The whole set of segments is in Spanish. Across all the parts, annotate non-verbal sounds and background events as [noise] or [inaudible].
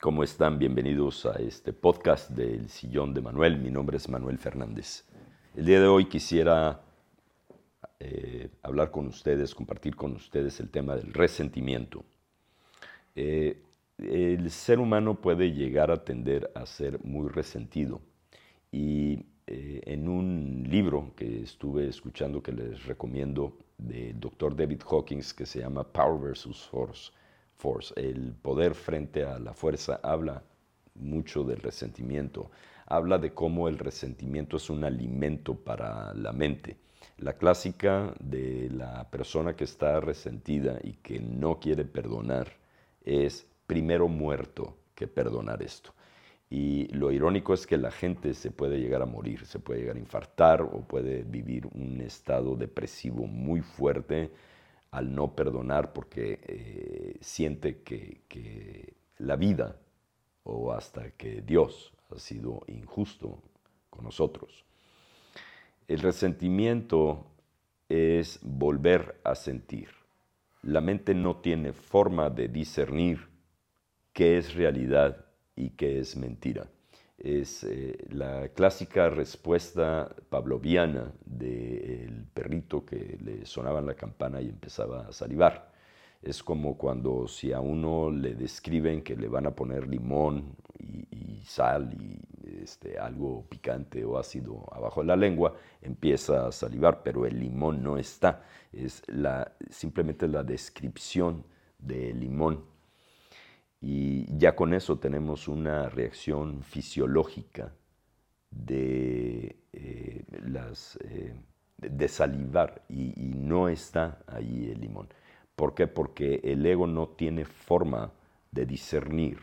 ¿Cómo están? Bienvenidos a este podcast del Sillón de Manuel. Mi nombre es Manuel Fernández. El día de hoy quisiera eh, hablar con ustedes, compartir con ustedes el tema del resentimiento. Eh, el ser humano puede llegar a tender a ser muy resentido. Y eh, en un libro que estuve escuchando que les recomiendo del doctor David Hawkins que se llama Power versus Force, Force, el poder frente a la fuerza, habla mucho del resentimiento. Habla de cómo el resentimiento es un alimento para la mente. La clásica de la persona que está resentida y que no quiere perdonar es primero muerto que perdonar esto. Y lo irónico es que la gente se puede llegar a morir, se puede llegar a infartar o puede vivir un estado depresivo muy fuerte al no perdonar porque eh, siente que, que, la vida o hasta que Dios ha sido injusto con nosotros. El resentimiento es volver a sentir. La mente no tiene forma de discernir qué es realidad y qué es mentira es eh, la clásica respuesta pavloviana del perrito que le sonaba la campana y empezaba a salivar. Es como cuando si a uno le describen que le van a poner limón y, sal y este, algo picante o ácido abajo de la lengua, empieza a salivar, pero el limón no está. Es la, simplemente la descripción del limón y ya con eso tenemos una reacción fisiológica de, eh, las, eh, de salivar y, no está ahí el limón. ¿Por qué? Porque el ego no tiene forma de discernir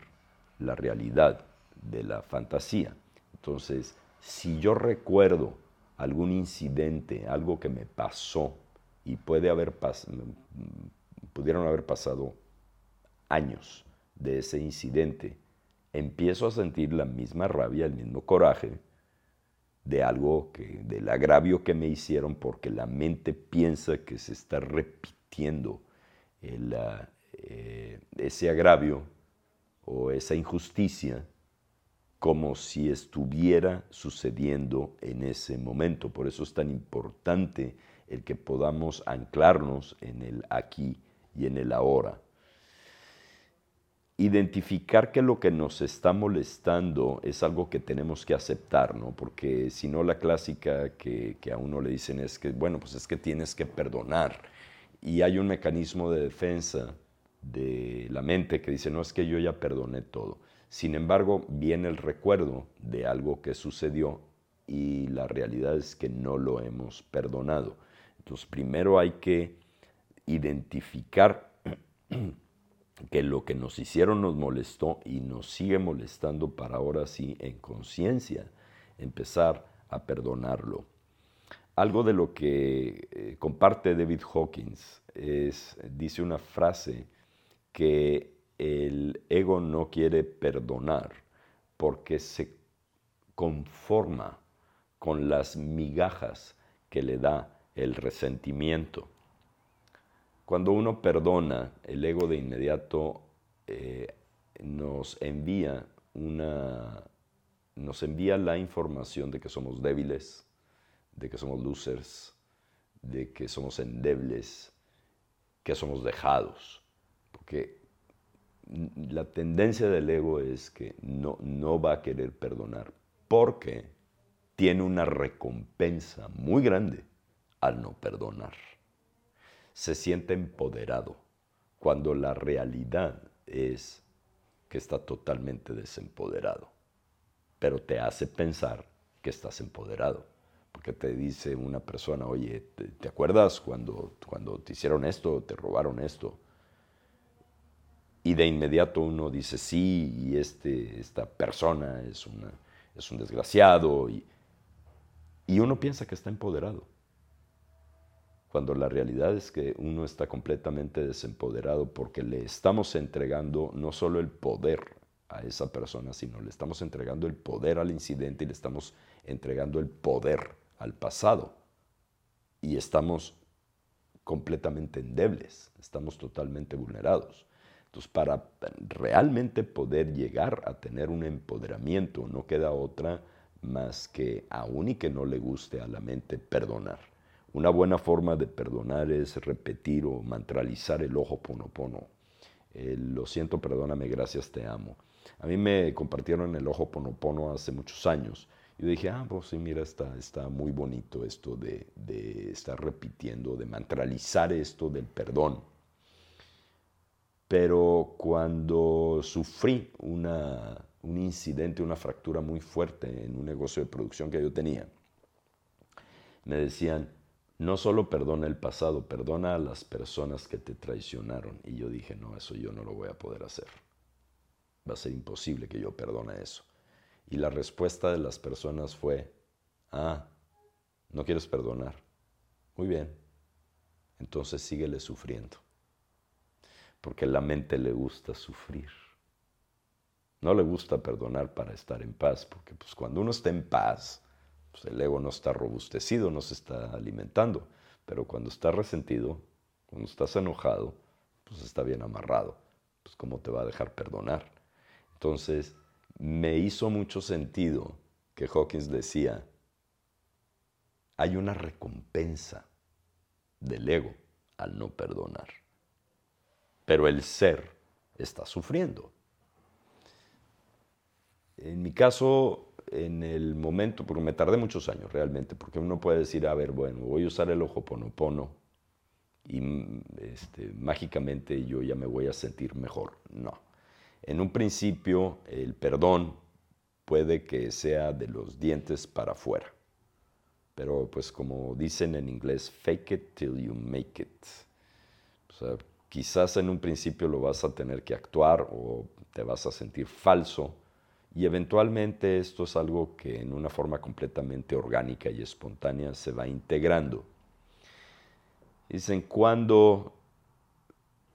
la realidad de la fantasía. Entonces, si yo recuerdo algún incidente, algo que me pasó, y puede haber pudieron haber pasado años, de ese incidente, empiezo a sentir la misma rabia, el mismo coraje de algo que, del agravio que me hicieron, porque la mente piensa que se está repitiendo ah, eh, ese agravio o esa injusticia como si estuviera sucediendo en ese momento. Por eso es tan importante el que podamos anclarnos en el aquí y en el ahora identificar que lo que nos está molestando es algo que tenemos que aceptar, ¿no? Porque si no, la clásica que, a uno le dicen es que, bueno, pues es que tienes que perdonar. Y hay un mecanismo de defensa de la mente que dice, no, es que yo ya perdoné todo. Sin embargo, viene el recuerdo de algo que sucedió y la realidad es que no lo hemos perdonado. Entonces, primero hay que identificar [clears throat] que lo que nos hicieron nos molestó y nos sigue molestando para ahora sí en conciencia empezar a perdonarlo. Algo de lo que eh, comparte David Hawkins es, dice una frase que el ego no quiere perdonar porque se conforma con las migajas que le da el resentimiento. Cuando uno perdona, el ego de inmediato eh, nos envía una nos envía la información de que somos débiles, de que somos losers, de que somos endebles, que somos dejados. Porque la tendencia del ego es que no, no va a querer perdonar porque tiene una recompensa muy grande al no perdonar se siente empoderado, cuando la realidad es que está totalmente desempoderado. Pero te hace pensar que estás empoderado, porque te dice una persona, oye, ¿te, acuerdas cuando, cuando te hicieron esto, te robaron esto? y de inmediato uno dice sí, y este, esta persona es, una, es un desgraciado, y, y uno piensa que está empoderado, cuando la realidad es que uno está completamente desempoderado porque le estamos entregando no solo el poder a esa persona, sino le estamos entregando el poder al incidente y le estamos entregando el poder al pasado. Y estamos completamente endebles, estamos totalmente vulnerados. Entonces, para realmente poder llegar a tener un empoderamiento, no queda otra más que, aún y que no le guste a la mente, perdonar. Una buena forma de perdonar es repetir o mantralizar el ojo ponopono. lo siento, perdóname, gracias, te amo. A mí me compartieron el ojo ponopono hace muchos años. Yo dije, ah, pues sí, mira, está, está muy bonito esto de, de estar repitiendo, de mantralizar esto del perdón. Pero cuando sufrí una, un incidente, una fractura muy fuerte en un negocio de producción que yo tenía, me decían, no solo perdona el pasado, perdona a las personas que te traicionaron. Y yo dije, no, eso yo no lo voy a poder hacer. Va a ser imposible que yo perdone eso. Y la respuesta de las personas fue, ah, no quieres perdonar. Muy bien, entonces síguele sufriendo. Porque la mente le gusta sufrir. No le gusta perdonar para estar en paz, porque pues cuando uno está en paz, pues el ego no está robustecido, no se está alimentando. Pero cuando está resentido, cuando estás enojado, pues está bien amarrado. Pues cómo te va a dejar perdonar. Entonces, me hizo mucho sentido que Hawkins decía, hay una recompensa del ego al no perdonar. Pero el ser está sufriendo. En mi caso, en el momento, porque me tardé muchos años realmente, porque uno puede decir, a ver, bueno, voy a usar el ojo ponopono y este, mágicamente yo ya me voy a sentir mejor. No. En un principio, el perdón puede que sea de los dientes para afuera. Pero pues como dicen en inglés, fake it till you make it. O sea, quizás en un principio lo vas a tener que actuar o te vas a sentir falso y eventualmente esto es algo que en una forma completamente orgánica y espontánea se va integrando. Dicen, cuando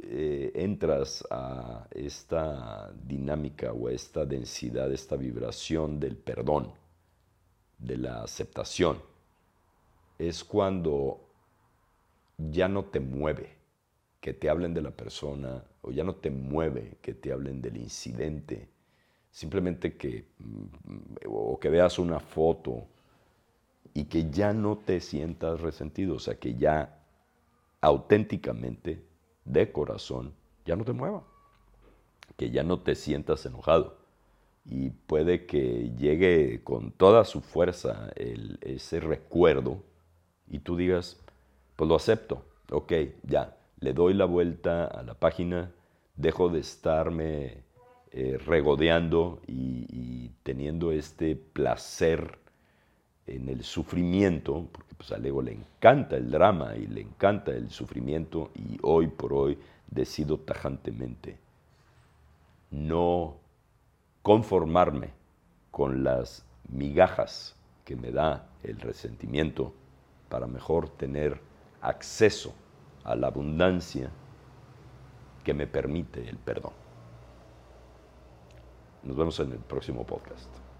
eh, entras a esta dinámica o a esta densidad, esta vibración del perdón, de la aceptación, es cuando ya no te mueve que te hablen de la persona o ya no te mueve que te hablen del incidente. Simplemente que, mm, o que veas una foto y que ya no te sientas resentido, o sea, que ya auténticamente, de corazón, ya no te mueva, que ya no te sientas enojado. Y puede que llegue con toda su fuerza ese recuerdo y tú digas, pues lo acepto, ok, ya, le doy la vuelta a la página, dejo de estarme eh, regodeando y, teniendo este placer en el sufrimiento, porque pues al ego le encanta el drama y le encanta el sufrimiento y hoy por hoy decido tajantemente no conformarme con las migajas que me da el resentimiento para mejor tener acceso a la abundancia que me permite el perdón. Nos vemos en el próximo podcast.